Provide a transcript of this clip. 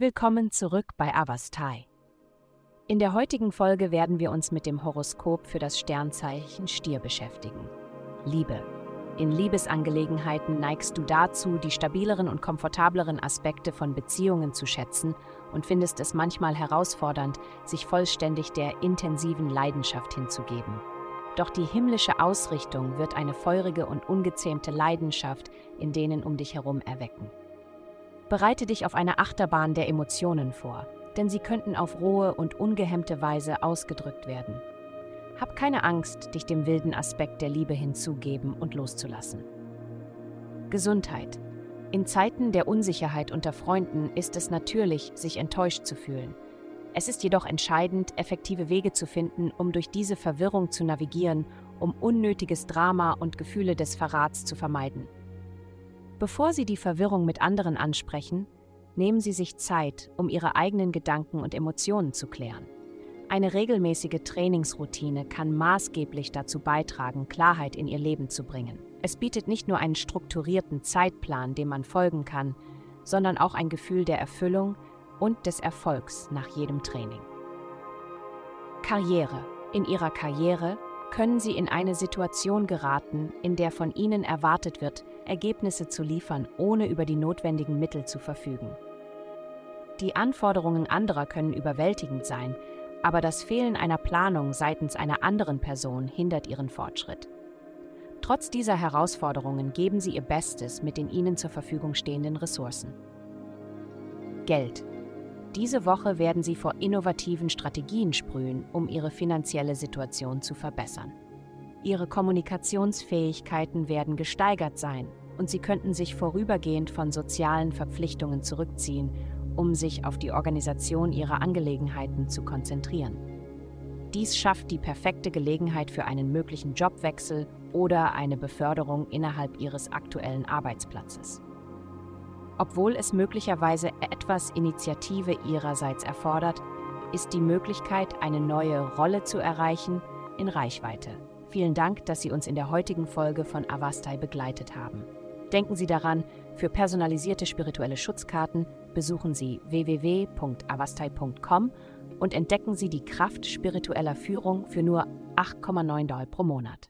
Willkommen zurück bei Avastai. In der heutigen Folge werden wir uns mit dem Horoskop für das Sternzeichen Stier beschäftigen. Liebe. In Liebesangelegenheiten neigst du dazu, die stabileren und komfortableren Aspekte von Beziehungen zu schätzen und findest es manchmal herausfordernd, sich vollständig der intensiven Leidenschaft hinzugeben. Doch die himmlische Ausrichtung wird eine feurige und ungezähmte Leidenschaft in denen um dich herum erwecken. Bereite dich auf eine Achterbahn der Emotionen vor, denn sie könnten auf rohe und ungehemmte Weise ausgedrückt werden. Hab keine Angst, dich dem wilden Aspekt der Liebe hinzugeben und loszulassen. Gesundheit. In Zeiten der Unsicherheit unter Freunden ist es natürlich, sich enttäuscht zu fühlen. Es ist jedoch entscheidend, effektive Wege zu finden, um durch diese Verwirrung zu navigieren, um unnötiges Drama und Gefühle des Verrats zu vermeiden. Bevor Sie die Verwirrung mit anderen ansprechen, nehmen Sie sich Zeit, um Ihre eigenen Gedanken und Emotionen zu klären. Eine regelmäßige Trainingsroutine kann maßgeblich dazu beitragen, Klarheit in Ihr Leben zu bringen. Es bietet nicht nur einen strukturierten Zeitplan, dem man folgen kann, sondern auch ein Gefühl der Erfüllung und des Erfolgs nach jedem Training. Karriere. In Ihrer Karriere können Sie in eine Situation geraten, in der von Ihnen erwartet wird, Ergebnisse zu liefern, ohne über die notwendigen Mittel zu verfügen. Die Anforderungen anderer können überwältigend sein, aber das Fehlen einer Planung seitens einer anderen Person hindert Ihren Fortschritt. Trotz dieser Herausforderungen geben Sie Ihr Bestes mit den Ihnen zur Verfügung stehenden Ressourcen. Geld. Diese Woche werden Sie vor innovativen Strategien sprühen, um Ihre finanzielle Situation zu verbessern. Ihre Kommunikationsfähigkeiten werden gesteigert sein und Sie könnten sich vorübergehend von sozialen Verpflichtungen zurückziehen, um sich auf die Organisation Ihrer Angelegenheiten zu konzentrieren. Dies schafft die perfekte Gelegenheit für einen möglichen Jobwechsel oder eine Beförderung innerhalb Ihres aktuellen Arbeitsplatzes obwohl es möglicherweise etwas Initiative ihrerseits erfordert, ist die Möglichkeit, eine neue Rolle zu erreichen, in Reichweite. Vielen Dank, dass Sie uns in der heutigen Folge von Avastai begleitet haben. Denken Sie daran, für personalisierte spirituelle Schutzkarten besuchen Sie www.avastai.com und entdecken Sie die Kraft spiritueller Führung für nur 8,9 Dollar pro Monat.